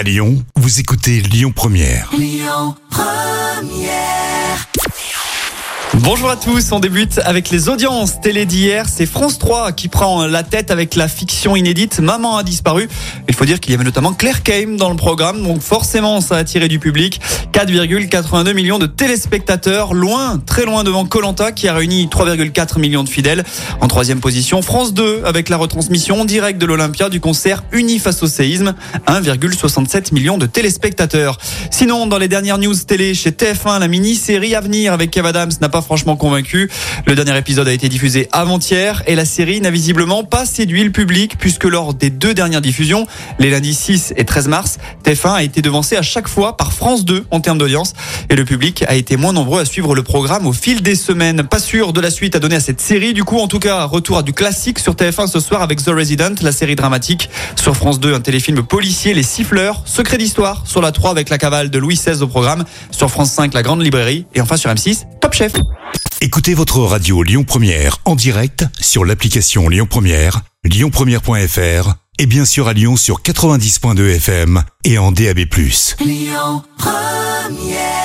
À Lyon, vous écoutez Lyon Première. Bonjour à tous, on débute avec les audiences télé d'hier. C'est France 3 qui prend la tête avec la fiction inédite Maman a disparu. Il faut dire qu'il y avait notamment Claire Kame dans le programme, donc forcément ça a attiré du public. 4,82 millions de téléspectateurs, loin, très loin devant Colanta qui a réuni 3,4 millions de fidèles. En troisième position, France 2 avec la retransmission en direct de l'Olympia du concert Uni face au séisme, 1,67 millions de téléspectateurs. Sinon, dans les dernières news télé chez TF1, la mini-série Avenir avec Kev Adams n'a pas franchement convaincu. Le dernier épisode a été diffusé avant-hier et la série n'a visiblement pas séduit le public puisque lors des deux dernières diffusions, les lundis 6 et 13 mars, TF1 a été devancé à chaque fois par France 2 en termes d'audience et le public a été moins nombreux à suivre le programme au fil des semaines. Pas sûr de la suite à donner à cette série. Du coup, en tout cas, retour à du classique sur TF1 ce soir avec The Resident, la série dramatique. Sur France 2, un téléfilm policier, Les Siffleurs, Secret d'Histoire. Sur la 3 avec la cavale de Louis XVI au programme. Sur France 5, La Grande Librairie. Et enfin sur M6, Top Chef. Écoutez votre radio Lyon Première en direct sur l'application Lyon Première, lyonpremière.fr et bien sûr à Lyon sur 90.2 FM et en DAB+. Lyon Première